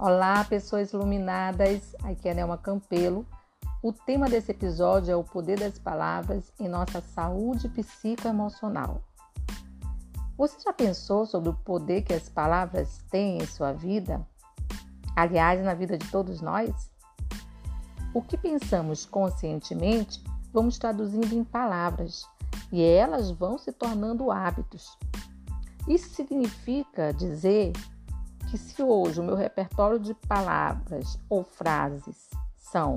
Olá, pessoas iluminadas. Aqui é Nelma Campelo. O tema desse episódio é o poder das palavras em nossa saúde psicoemocional. Você já pensou sobre o poder que as palavras têm em sua vida? Aliás, na vida de todos nós? O que pensamos conscientemente, vamos traduzindo em palavras e elas vão se tornando hábitos. Isso significa dizer que se hoje o meu repertório de palavras ou frases são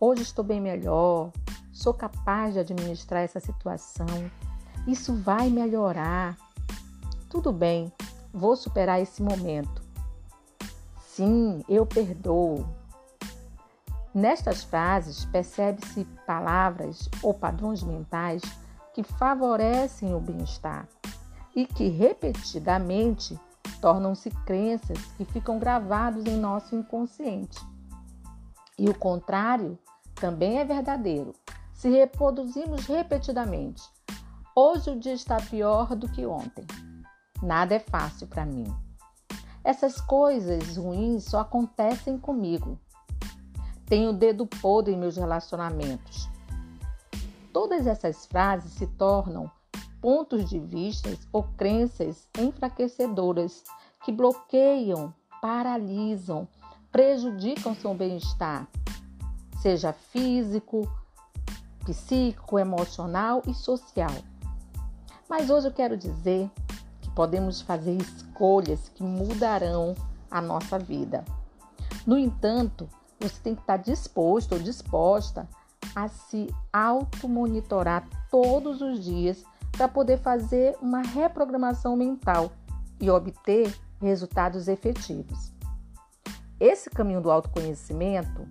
hoje estou bem melhor, sou capaz de administrar essa situação, isso vai melhorar, tudo bem, vou superar esse momento. Sim, eu perdoo. Nestas frases percebe-se palavras ou padrões mentais que favorecem o bem-estar e que repetidamente tornam-se crenças que ficam gravados em nosso inconsciente. E o contrário também é verdadeiro. Se reproduzimos repetidamente, hoje o dia está pior do que ontem. Nada é fácil para mim. Essas coisas ruins só acontecem comigo. Tenho dedo podre em meus relacionamentos. Todas essas frases se tornam pontos de vista ou crenças enfraquecedoras que bloqueiam, paralisam, prejudicam seu bem-estar, seja físico, psíquico, emocional e social. Mas hoje eu quero dizer que podemos fazer escolhas que mudarão a nossa vida. No entanto, você tem que estar disposto ou disposta a se automonitorar todos os dias para poder fazer uma reprogramação mental e obter resultados efetivos. Esse caminho do autoconhecimento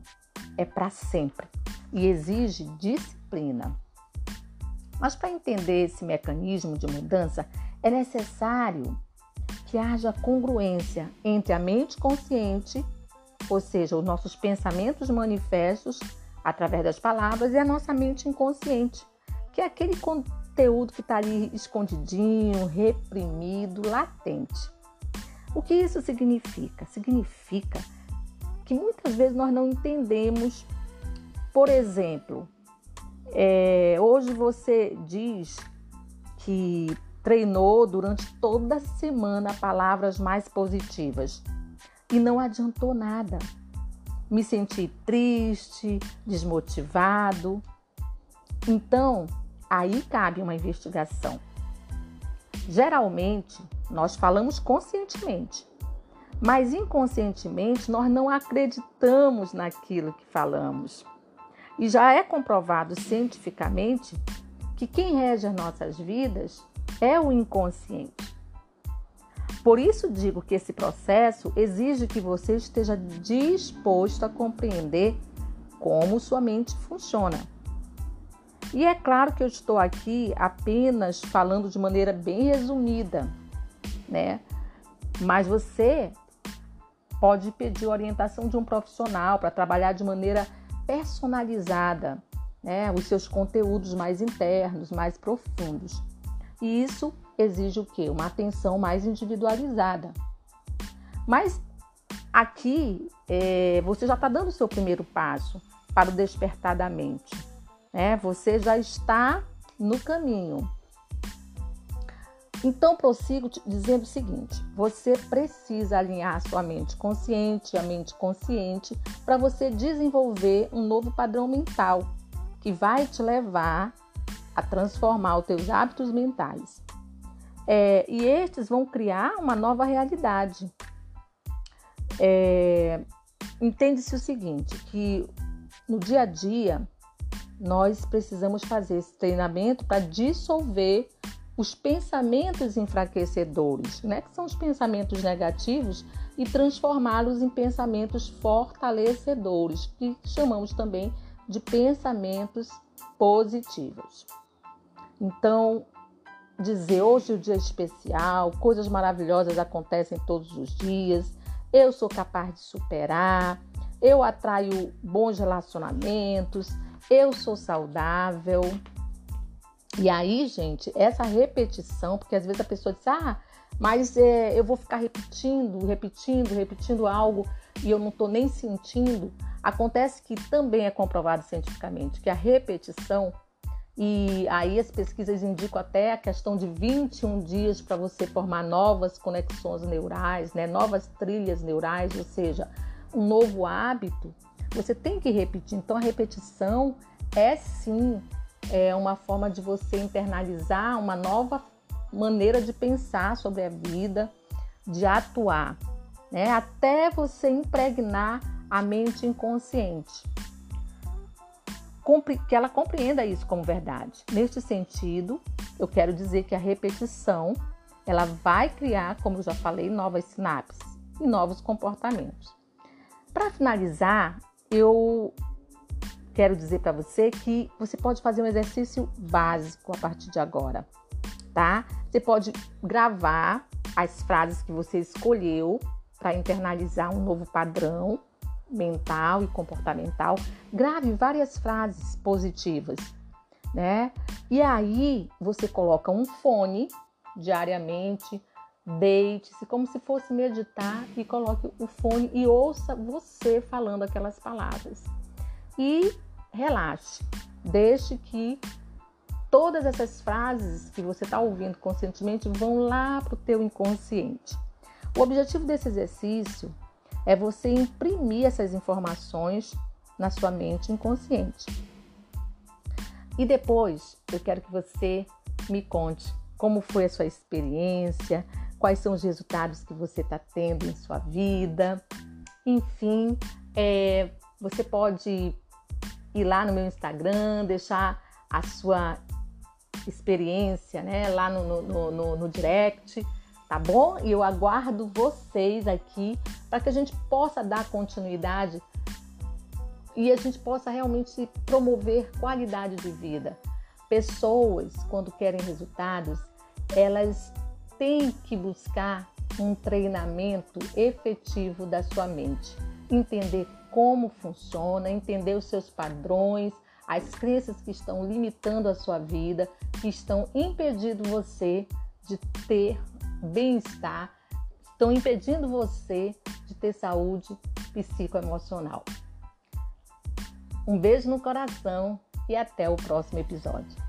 é para sempre e exige disciplina. Mas para entender esse mecanismo de mudança, é necessário que haja congruência entre a mente consciente, ou seja, os nossos pensamentos manifestos através das palavras, e a nossa mente inconsciente, que é aquele conteúdo que está ali escondidinho, reprimido, latente. O que isso significa? Significa que muitas vezes nós não entendemos, por exemplo, é, hoje você diz que treinou durante toda a semana palavras mais positivas e não adiantou nada. Me senti triste, desmotivado. Então, Aí cabe uma investigação. Geralmente, nós falamos conscientemente, mas inconscientemente nós não acreditamos naquilo que falamos. E já é comprovado cientificamente que quem rege as nossas vidas é o inconsciente. Por isso digo que esse processo exige que você esteja disposto a compreender como sua mente funciona e é claro que eu estou aqui apenas falando de maneira bem resumida, né? Mas você pode pedir orientação de um profissional para trabalhar de maneira personalizada, né? Os seus conteúdos mais internos, mais profundos. E isso exige o quê? Uma atenção mais individualizada. Mas aqui é, você já está dando o seu primeiro passo para o despertar da mente né? Você já está no caminho. Então prossigo dizendo o seguinte: você precisa alinhar sua mente consciente, a mente consciente, para você desenvolver um novo padrão mental que vai te levar a transformar os teus hábitos mentais. É, e estes vão criar uma nova realidade. É, Entende-se o seguinte: que no dia a dia nós precisamos fazer esse treinamento para dissolver os pensamentos enfraquecedores, né, que são os pensamentos negativos, e transformá-los em pensamentos fortalecedores, que chamamos também de pensamentos positivos. Então, dizer hoje é o dia especial, coisas maravilhosas acontecem todos os dias, eu sou capaz de superar, eu atraio bons relacionamentos, eu sou saudável. E aí, gente, essa repetição, porque às vezes a pessoa diz, ah, mas é, eu vou ficar repetindo, repetindo, repetindo algo e eu não estou nem sentindo. Acontece que também é comprovado cientificamente que a repetição, e aí as pesquisas indicam até a questão de 21 dias para você formar novas conexões neurais, né? novas trilhas neurais, ou seja, um novo hábito, você tem que repetir. Então a repetição é sim é uma forma de você internalizar uma nova maneira de pensar sobre a vida, de atuar, né? até você impregnar a mente inconsciente. Que ela compreenda isso como verdade. Neste sentido, eu quero dizer que a repetição ela vai criar, como eu já falei, novas sinapses e novos comportamentos. Para finalizar, eu quero dizer para você que você pode fazer um exercício básico a partir de agora, tá? Você pode gravar as frases que você escolheu para internalizar um novo padrão mental e comportamental. Grave várias frases positivas, né? E aí você coloca um fone diariamente, deite-se como se fosse meditar e coloque o fone e ouça você falando aquelas palavras. E relaxe. Deixe que todas essas frases que você está ouvindo conscientemente vão lá para o teu inconsciente. O objetivo desse exercício é você imprimir essas informações na sua mente inconsciente. E depois eu quero que você me conte como foi a sua experiência, quais são os resultados que você está tendo em sua vida. Enfim, é, você pode ir lá no meu Instagram, deixar a sua experiência né, lá no, no, no, no direct, tá bom? E eu aguardo vocês aqui para que a gente possa dar continuidade e a gente possa realmente promover qualidade de vida. Pessoas, quando querem resultados, elas têm que buscar um treinamento efetivo da sua mente, entender como funciona, entender os seus padrões, as crenças que estão limitando a sua vida, que estão impedindo você de ter bem-estar, estão impedindo você de ter saúde psicoemocional. Um beijo no coração e até o próximo episódio.